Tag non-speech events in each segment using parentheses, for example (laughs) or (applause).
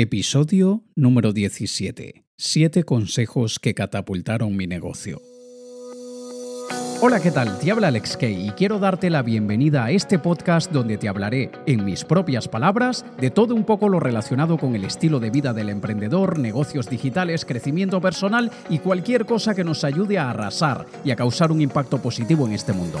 Episodio número 17. Siete consejos que catapultaron mi negocio. Hola, ¿qué tal? Te habla Alex Kay y quiero darte la bienvenida a este podcast donde te hablaré, en mis propias palabras, de todo un poco lo relacionado con el estilo de vida del emprendedor, negocios digitales, crecimiento personal y cualquier cosa que nos ayude a arrasar y a causar un impacto positivo en este mundo.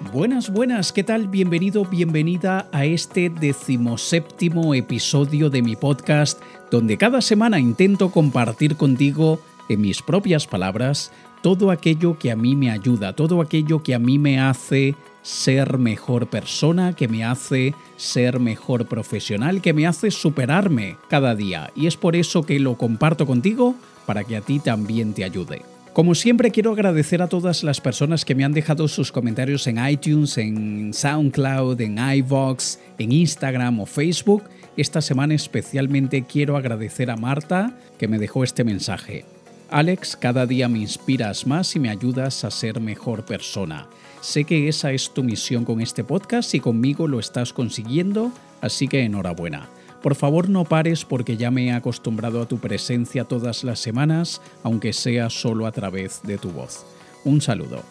Buenas, buenas, ¿qué tal? Bienvenido, bienvenida a este decimoséptimo episodio de mi podcast, donde cada semana intento compartir contigo, en mis propias palabras, todo aquello que a mí me ayuda, todo aquello que a mí me hace ser mejor persona, que me hace ser mejor profesional, que me hace superarme cada día. Y es por eso que lo comparto contigo, para que a ti también te ayude. Como siempre quiero agradecer a todas las personas que me han dejado sus comentarios en iTunes, en SoundCloud, en iVox, en Instagram o Facebook. Esta semana especialmente quiero agradecer a Marta que me dejó este mensaje. Alex, cada día me inspiras más y me ayudas a ser mejor persona. Sé que esa es tu misión con este podcast y conmigo lo estás consiguiendo, así que enhorabuena. Por favor no pares porque ya me he acostumbrado a tu presencia todas las semanas, aunque sea solo a través de tu voz. Un saludo.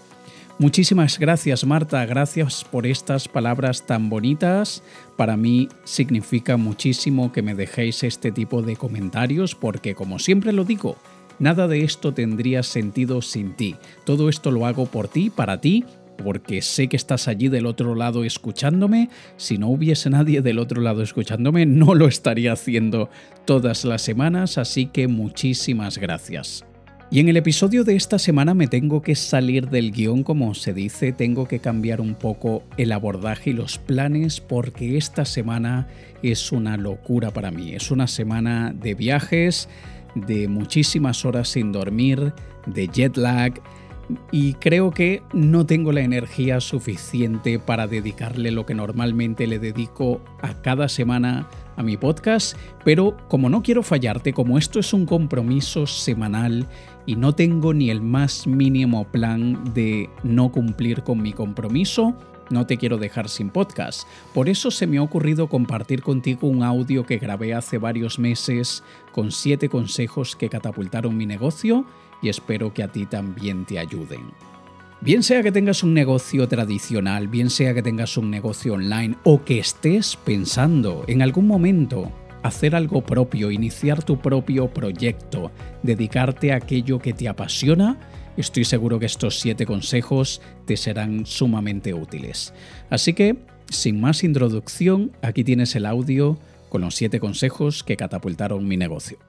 Muchísimas gracias Marta, gracias por estas palabras tan bonitas. Para mí significa muchísimo que me dejéis este tipo de comentarios porque como siempre lo digo, nada de esto tendría sentido sin ti. Todo esto lo hago por ti, para ti porque sé que estás allí del otro lado escuchándome. Si no hubiese nadie del otro lado escuchándome, no lo estaría haciendo todas las semanas, así que muchísimas gracias. Y en el episodio de esta semana me tengo que salir del guion, como se dice, tengo que cambiar un poco el abordaje y los planes porque esta semana es una locura para mí. Es una semana de viajes, de muchísimas horas sin dormir, de jet lag, y creo que no tengo la energía suficiente para dedicarle lo que normalmente le dedico a cada semana a mi podcast, pero como no quiero fallarte, como esto es un compromiso semanal y no tengo ni el más mínimo plan de no cumplir con mi compromiso, no te quiero dejar sin podcast. Por eso se me ha ocurrido compartir contigo un audio que grabé hace varios meses con 7 consejos que catapultaron mi negocio y espero que a ti también te ayuden. Bien sea que tengas un negocio tradicional, bien sea que tengas un negocio online o que estés pensando en algún momento hacer algo propio, iniciar tu propio proyecto, dedicarte a aquello que te apasiona, estoy seguro que estos siete consejos te serán sumamente útiles. Así que, sin más introducción, aquí tienes el audio con los siete consejos que catapultaron mi negocio.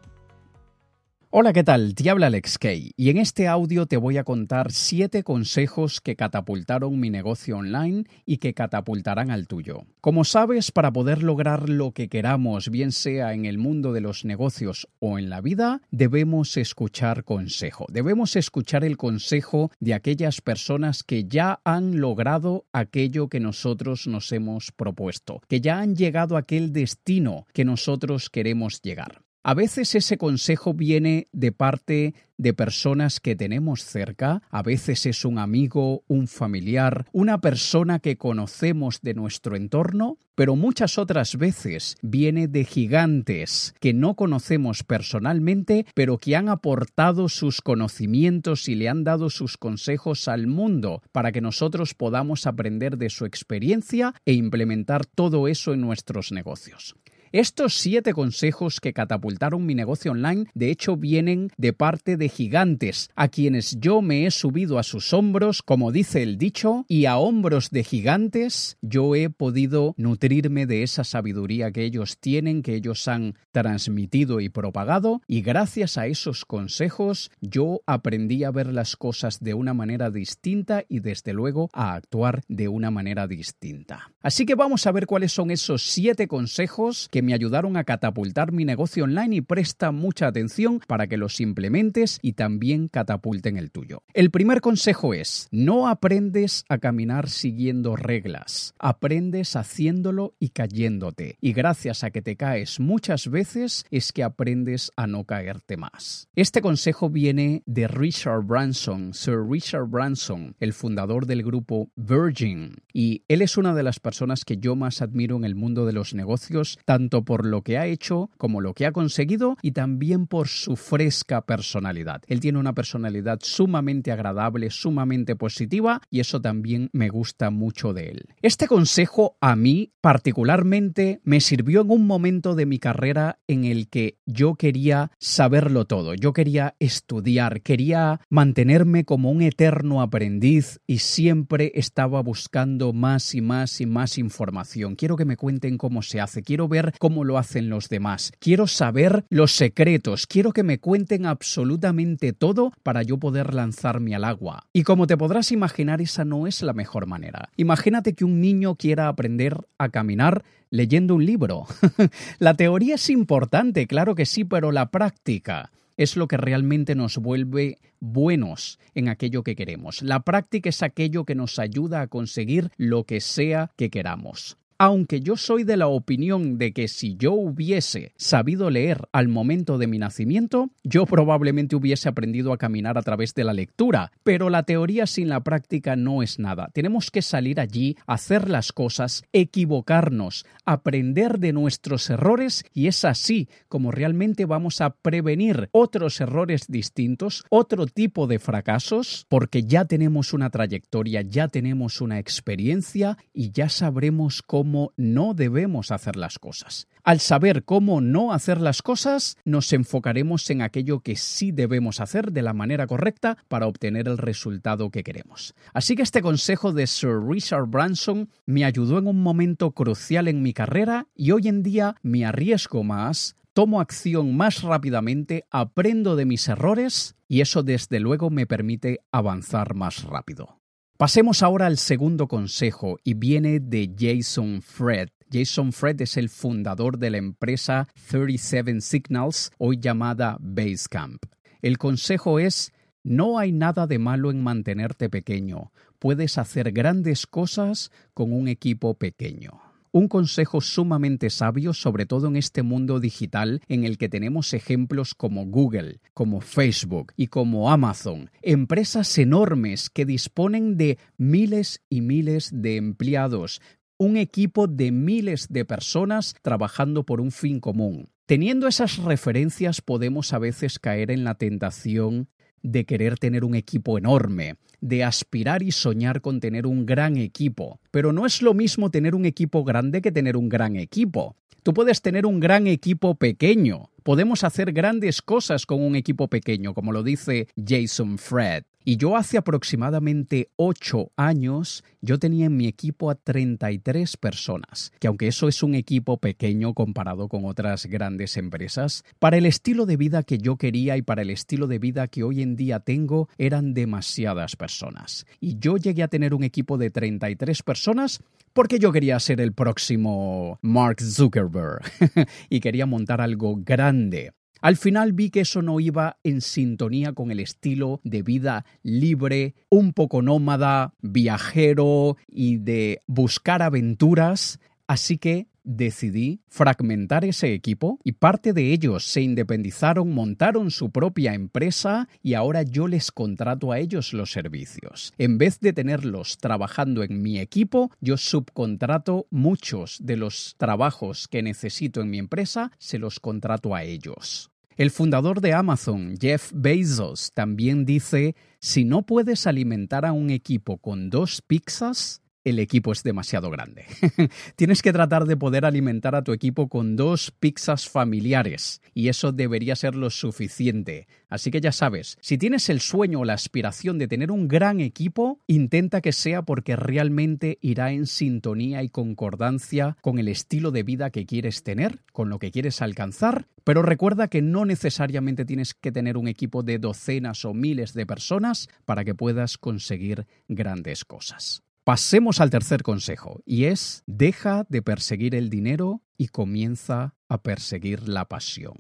Hola, ¿qué tal? Te habla Alex Kay y en este audio te voy a contar 7 consejos que catapultaron mi negocio online y que catapultarán al tuyo. Como sabes, para poder lograr lo que queramos, bien sea en el mundo de los negocios o en la vida, debemos escuchar consejo. Debemos escuchar el consejo de aquellas personas que ya han logrado aquello que nosotros nos hemos propuesto, que ya han llegado a aquel destino que nosotros queremos llegar. A veces ese consejo viene de parte de personas que tenemos cerca, a veces es un amigo, un familiar, una persona que conocemos de nuestro entorno, pero muchas otras veces viene de gigantes que no conocemos personalmente, pero que han aportado sus conocimientos y le han dado sus consejos al mundo para que nosotros podamos aprender de su experiencia e implementar todo eso en nuestros negocios. Estos siete consejos que catapultaron mi negocio online, de hecho, vienen de parte de gigantes, a quienes yo me he subido a sus hombros, como dice el dicho, y a hombros de gigantes yo he podido nutrirme de esa sabiduría que ellos tienen, que ellos han transmitido y propagado, y gracias a esos consejos yo aprendí a ver las cosas de una manera distinta y desde luego a actuar de una manera distinta. Así que vamos a ver cuáles son esos siete consejos que me ayudaron a catapultar mi negocio online y presta mucha atención para que los implementes y también catapulten el tuyo. El primer consejo es, no aprendes a caminar siguiendo reglas, aprendes haciéndolo y cayéndote. Y gracias a que te caes muchas veces es que aprendes a no caerte más. Este consejo viene de Richard Branson, Sir Richard Branson, el fundador del grupo Virgin. Y él es una de las personas que yo más admiro en el mundo de los negocios, tanto por lo que ha hecho como lo que ha conseguido y también por su fresca personalidad. Él tiene una personalidad sumamente agradable, sumamente positiva y eso también me gusta mucho de él. Este consejo a mí particularmente me sirvió en un momento de mi carrera en el que yo quería saberlo todo, yo quería estudiar, quería mantenerme como un eterno aprendiz y siempre estaba buscando más y más y más información. Quiero que me cuenten cómo se hace, quiero ver cómo lo hacen los demás, quiero saber los secretos, quiero que me cuenten absolutamente todo para yo poder lanzarme al agua. Y como te podrás imaginar, esa no es la mejor manera. Imagínate que un niño quiera aprender a caminar leyendo un libro. (laughs) la teoría es importante, claro que sí, pero la práctica es lo que realmente nos vuelve buenos en aquello que queremos. La práctica es aquello que nos ayuda a conseguir lo que sea que queramos aunque yo soy de la opinión de que si yo hubiese sabido leer al momento de mi nacimiento, yo probablemente hubiese aprendido a caminar a través de la lectura, pero la teoría sin la práctica no es nada. Tenemos que salir allí, hacer las cosas, equivocarnos, aprender de nuestros errores y es así como realmente vamos a prevenir otros errores distintos, otro tipo de fracasos, porque ya tenemos una trayectoria, ya tenemos una experiencia y ya sabremos cómo cómo no debemos hacer las cosas. Al saber cómo no hacer las cosas, nos enfocaremos en aquello que sí debemos hacer de la manera correcta para obtener el resultado que queremos. Así que este consejo de Sir Richard Branson me ayudó en un momento crucial en mi carrera y hoy en día me arriesgo más, tomo acción más rápidamente, aprendo de mis errores y eso desde luego me permite avanzar más rápido. Pasemos ahora al segundo consejo y viene de Jason Fred. Jason Fred es el fundador de la empresa 37 Signals, hoy llamada Basecamp. El consejo es, no hay nada de malo en mantenerte pequeño. Puedes hacer grandes cosas con un equipo pequeño. Un consejo sumamente sabio, sobre todo en este mundo digital en el que tenemos ejemplos como Google, como Facebook y como Amazon, empresas enormes que disponen de miles y miles de empleados, un equipo de miles de personas trabajando por un fin común. Teniendo esas referencias podemos a veces caer en la tentación de querer tener un equipo enorme, de aspirar y soñar con tener un gran equipo. Pero no es lo mismo tener un equipo grande que tener un gran equipo. Tú puedes tener un gran equipo pequeño. Podemos hacer grandes cosas con un equipo pequeño, como lo dice Jason Fred. Y yo hace aproximadamente ocho años, yo tenía en mi equipo a 33 personas, que aunque eso es un equipo pequeño comparado con otras grandes empresas, para el estilo de vida que yo quería y para el estilo de vida que hoy en día tengo, eran demasiadas personas. Y yo llegué a tener un equipo de 33 personas porque yo quería ser el próximo Mark Zuckerberg (laughs) y quería montar algo grande. Al final vi que eso no iba en sintonía con el estilo de vida libre, un poco nómada, viajero y de buscar aventuras, así que decidí fragmentar ese equipo y parte de ellos se independizaron, montaron su propia empresa y ahora yo les contrato a ellos los servicios. En vez de tenerlos trabajando en mi equipo, yo subcontrato muchos de los trabajos que necesito en mi empresa, se los contrato a ellos. El fundador de Amazon, Jeff Bezos, también dice, si no puedes alimentar a un equipo con dos pizzas, el equipo es demasiado grande. (laughs) Tienes que tratar de poder alimentar a tu equipo con dos pizzas familiares y eso debería ser lo suficiente. Así que ya sabes, si tienes el sueño o la aspiración de tener un gran equipo, intenta que sea porque realmente irá en sintonía y concordancia con el estilo de vida que quieres tener, con lo que quieres alcanzar, pero recuerda que no necesariamente tienes que tener un equipo de docenas o miles de personas para que puedas conseguir grandes cosas. Pasemos al tercer consejo, y es deja de perseguir el dinero y comienza a perseguir la pasión.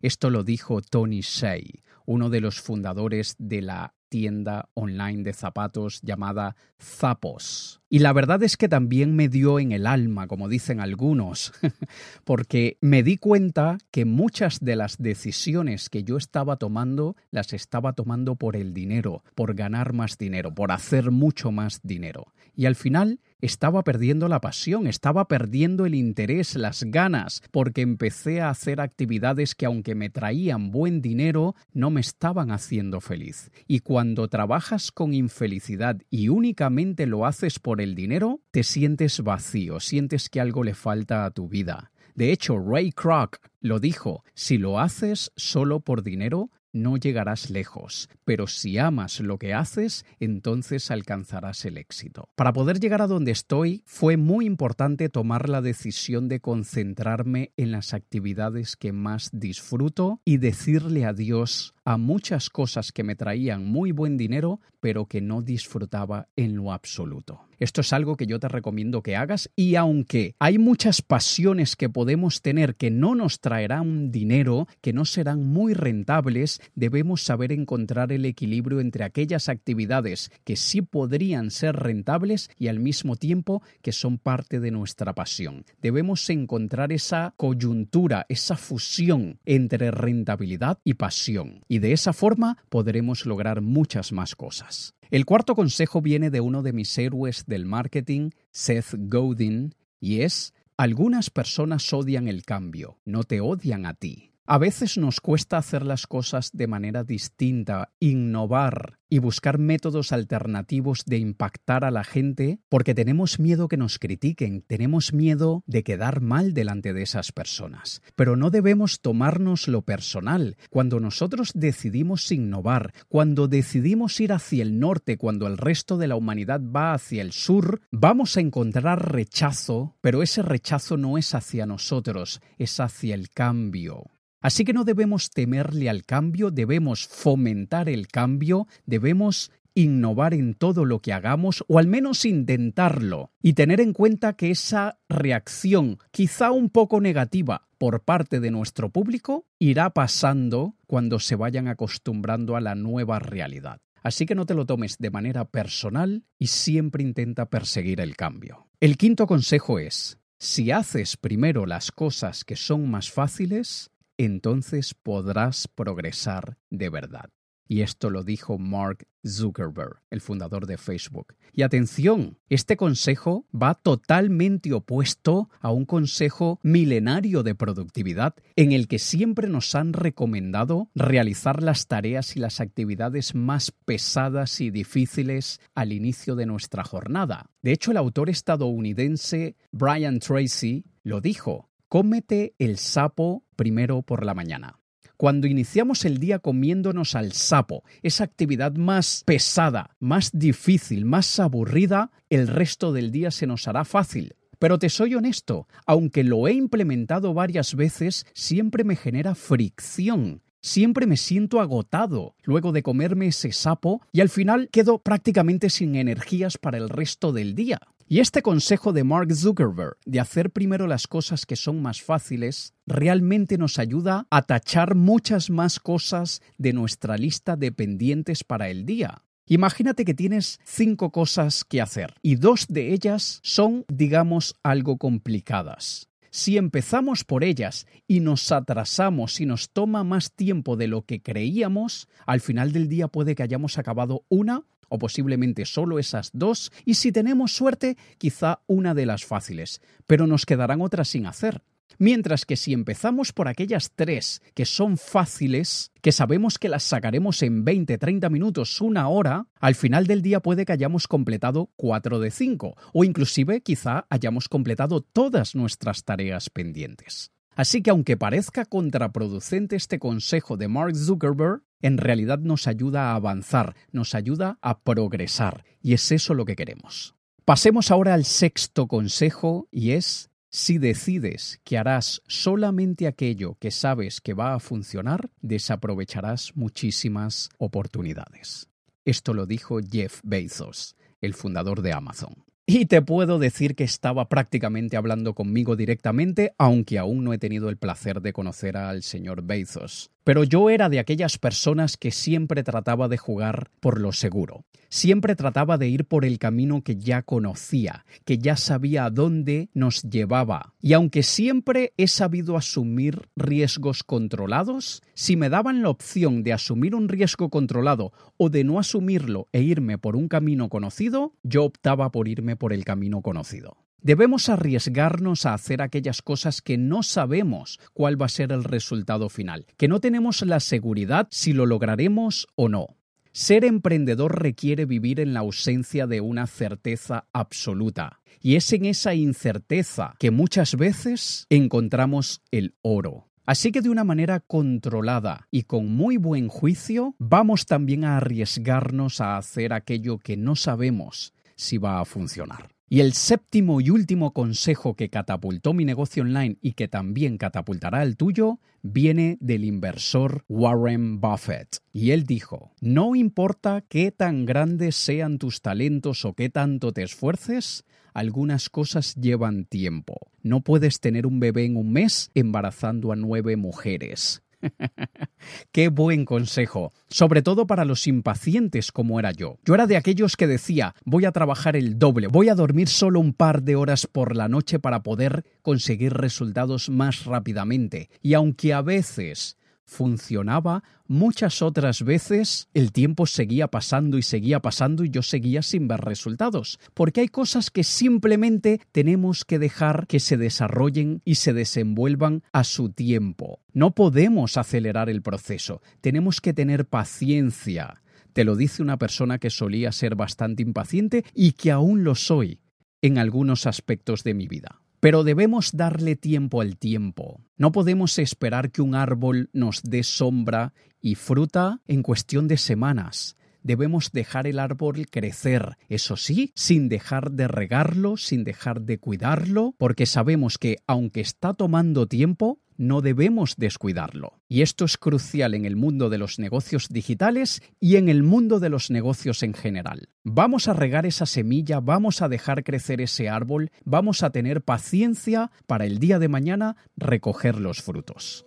Esto lo dijo Tony Shea, uno de los fundadores de la tienda online de zapatos llamada Zapos. Y la verdad es que también me dio en el alma, como dicen algunos, (laughs) porque me di cuenta que muchas de las decisiones que yo estaba tomando las estaba tomando por el dinero, por ganar más dinero, por hacer mucho más dinero. Y al final estaba perdiendo la pasión, estaba perdiendo el interés, las ganas, porque empecé a hacer actividades que aunque me traían buen dinero, no me estaban haciendo feliz. Y cuando trabajas con infelicidad y únicamente lo haces por el dinero, te sientes vacío, sientes que algo le falta a tu vida. De hecho, Ray Kroc lo dijo, si lo haces solo por dinero, no llegarás lejos, pero si amas lo que haces, entonces alcanzarás el éxito. Para poder llegar a donde estoy, fue muy importante tomar la decisión de concentrarme en las actividades que más disfruto y decirle adiós a muchas cosas que me traían muy buen dinero, pero que no disfrutaba en lo absoluto. Esto es algo que yo te recomiendo que hagas y aunque hay muchas pasiones que podemos tener que no nos traerán dinero, que no serán muy rentables, debemos saber encontrar el equilibrio entre aquellas actividades que sí podrían ser rentables y al mismo tiempo que son parte de nuestra pasión. Debemos encontrar esa coyuntura, esa fusión entre rentabilidad y pasión de esa forma podremos lograr muchas más cosas. El cuarto consejo viene de uno de mis héroes del marketing, Seth Godin, y es, algunas personas odian el cambio, no te odian a ti. A veces nos cuesta hacer las cosas de manera distinta, innovar y buscar métodos alternativos de impactar a la gente porque tenemos miedo que nos critiquen, tenemos miedo de quedar mal delante de esas personas. Pero no debemos tomarnos lo personal. Cuando nosotros decidimos innovar, cuando decidimos ir hacia el norte, cuando el resto de la humanidad va hacia el sur, vamos a encontrar rechazo, pero ese rechazo no es hacia nosotros, es hacia el cambio. Así que no debemos temerle al cambio, debemos fomentar el cambio, debemos innovar en todo lo que hagamos o al menos intentarlo y tener en cuenta que esa reacción, quizá un poco negativa por parte de nuestro público, irá pasando cuando se vayan acostumbrando a la nueva realidad. Así que no te lo tomes de manera personal y siempre intenta perseguir el cambio. El quinto consejo es, si haces primero las cosas que son más fáciles, entonces podrás progresar de verdad. Y esto lo dijo Mark Zuckerberg, el fundador de Facebook. Y atención, este consejo va totalmente opuesto a un consejo milenario de productividad en el que siempre nos han recomendado realizar las tareas y las actividades más pesadas y difíciles al inicio de nuestra jornada. De hecho, el autor estadounidense Brian Tracy lo dijo, cómete el sapo primero por la mañana. Cuando iniciamos el día comiéndonos al sapo, esa actividad más pesada, más difícil, más aburrida, el resto del día se nos hará fácil. Pero te soy honesto, aunque lo he implementado varias veces, siempre me genera fricción. Siempre me siento agotado luego de comerme ese sapo y al final quedo prácticamente sin energías para el resto del día. Y este consejo de Mark Zuckerberg de hacer primero las cosas que son más fáciles realmente nos ayuda a tachar muchas más cosas de nuestra lista de pendientes para el día. Imagínate que tienes cinco cosas que hacer y dos de ellas son, digamos, algo complicadas. Si empezamos por ellas y nos atrasamos y nos toma más tiempo de lo que creíamos, al final del día puede que hayamos acabado una o posiblemente solo esas dos, y si tenemos suerte, quizá una de las fáciles, pero nos quedarán otras sin hacer. Mientras que si empezamos por aquellas tres que son fáciles, que sabemos que las sacaremos en 20, 30 minutos, una hora, al final del día puede que hayamos completado cuatro de cinco, o inclusive quizá hayamos completado todas nuestras tareas pendientes. Así que aunque parezca contraproducente este consejo de Mark Zuckerberg, en realidad nos ayuda a avanzar, nos ayuda a progresar, y es eso lo que queremos. Pasemos ahora al sexto consejo, y es, si decides que harás solamente aquello que sabes que va a funcionar, desaprovecharás muchísimas oportunidades. Esto lo dijo Jeff Bezos, el fundador de Amazon. Y te puedo decir que estaba prácticamente hablando conmigo directamente, aunque aún no he tenido el placer de conocer al señor Bezos. Pero yo era de aquellas personas que siempre trataba de jugar por lo seguro. Siempre trataba de ir por el camino que ya conocía, que ya sabía a dónde nos llevaba. Y aunque siempre he sabido asumir riesgos controlados, si me daban la opción de asumir un riesgo controlado o de no asumirlo e irme por un camino conocido, yo optaba por irme por el camino conocido. Debemos arriesgarnos a hacer aquellas cosas que no sabemos cuál va a ser el resultado final, que no tenemos la seguridad si lo lograremos o no. Ser emprendedor requiere vivir en la ausencia de una certeza absoluta. Y es en esa incerteza que muchas veces encontramos el oro. Así que de una manera controlada y con muy buen juicio, vamos también a arriesgarnos a hacer aquello que no sabemos si va a funcionar. Y el séptimo y último consejo que catapultó mi negocio online y que también catapultará el tuyo viene del inversor Warren Buffett. Y él dijo, no importa qué tan grandes sean tus talentos o qué tanto te esfuerces, algunas cosas llevan tiempo. No puedes tener un bebé en un mes embarazando a nueve mujeres. (laughs) Qué buen consejo, sobre todo para los impacientes como era yo. Yo era de aquellos que decía, voy a trabajar el doble, voy a dormir solo un par de horas por la noche para poder conseguir resultados más rápidamente. Y aunque a veces funcionaba, muchas otras veces el tiempo seguía pasando y seguía pasando y yo seguía sin ver resultados, porque hay cosas que simplemente tenemos que dejar que se desarrollen y se desenvuelvan a su tiempo. No podemos acelerar el proceso, tenemos que tener paciencia. Te lo dice una persona que solía ser bastante impaciente y que aún lo soy en algunos aspectos de mi vida. Pero debemos darle tiempo al tiempo. No podemos esperar que un árbol nos dé sombra y fruta en cuestión de semanas. Debemos dejar el árbol crecer, eso sí, sin dejar de regarlo, sin dejar de cuidarlo, porque sabemos que aunque está tomando tiempo, no debemos descuidarlo. Y esto es crucial en el mundo de los negocios digitales y en el mundo de los negocios en general. Vamos a regar esa semilla, vamos a dejar crecer ese árbol, vamos a tener paciencia para el día de mañana recoger los frutos.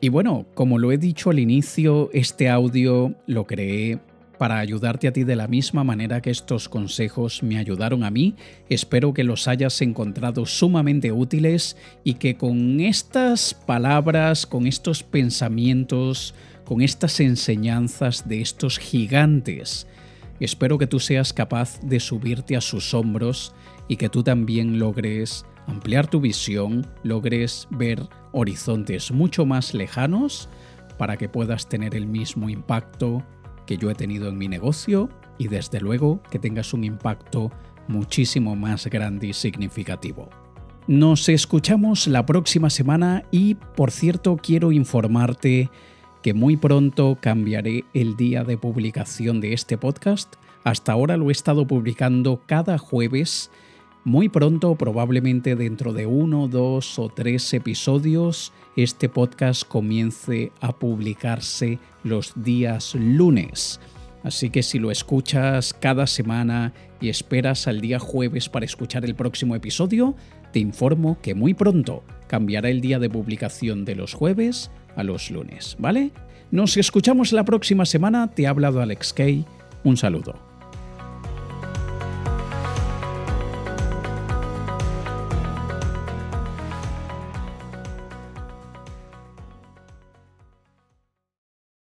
Y bueno, como lo he dicho al inicio, este audio lo creé para ayudarte a ti de la misma manera que estos consejos me ayudaron a mí. Espero que los hayas encontrado sumamente útiles y que con estas palabras, con estos pensamientos, con estas enseñanzas de estos gigantes, espero que tú seas capaz de subirte a sus hombros y que tú también logres ampliar tu visión, logres ver horizontes mucho más lejanos para que puedas tener el mismo impacto que yo he tenido en mi negocio y desde luego que tengas un impacto muchísimo más grande y significativo. Nos escuchamos la próxima semana y, por cierto, quiero informarte que muy pronto cambiaré el día de publicación de este podcast. Hasta ahora lo he estado publicando cada jueves. Muy pronto, probablemente dentro de uno, dos o tres episodios, este podcast comience a publicarse los días lunes. Así que si lo escuchas cada semana y esperas al día jueves para escuchar el próximo episodio, te informo que muy pronto cambiará el día de publicación de los jueves a los lunes, ¿vale? Nos escuchamos la próxima semana, te ha hablado Alex Kay, un saludo.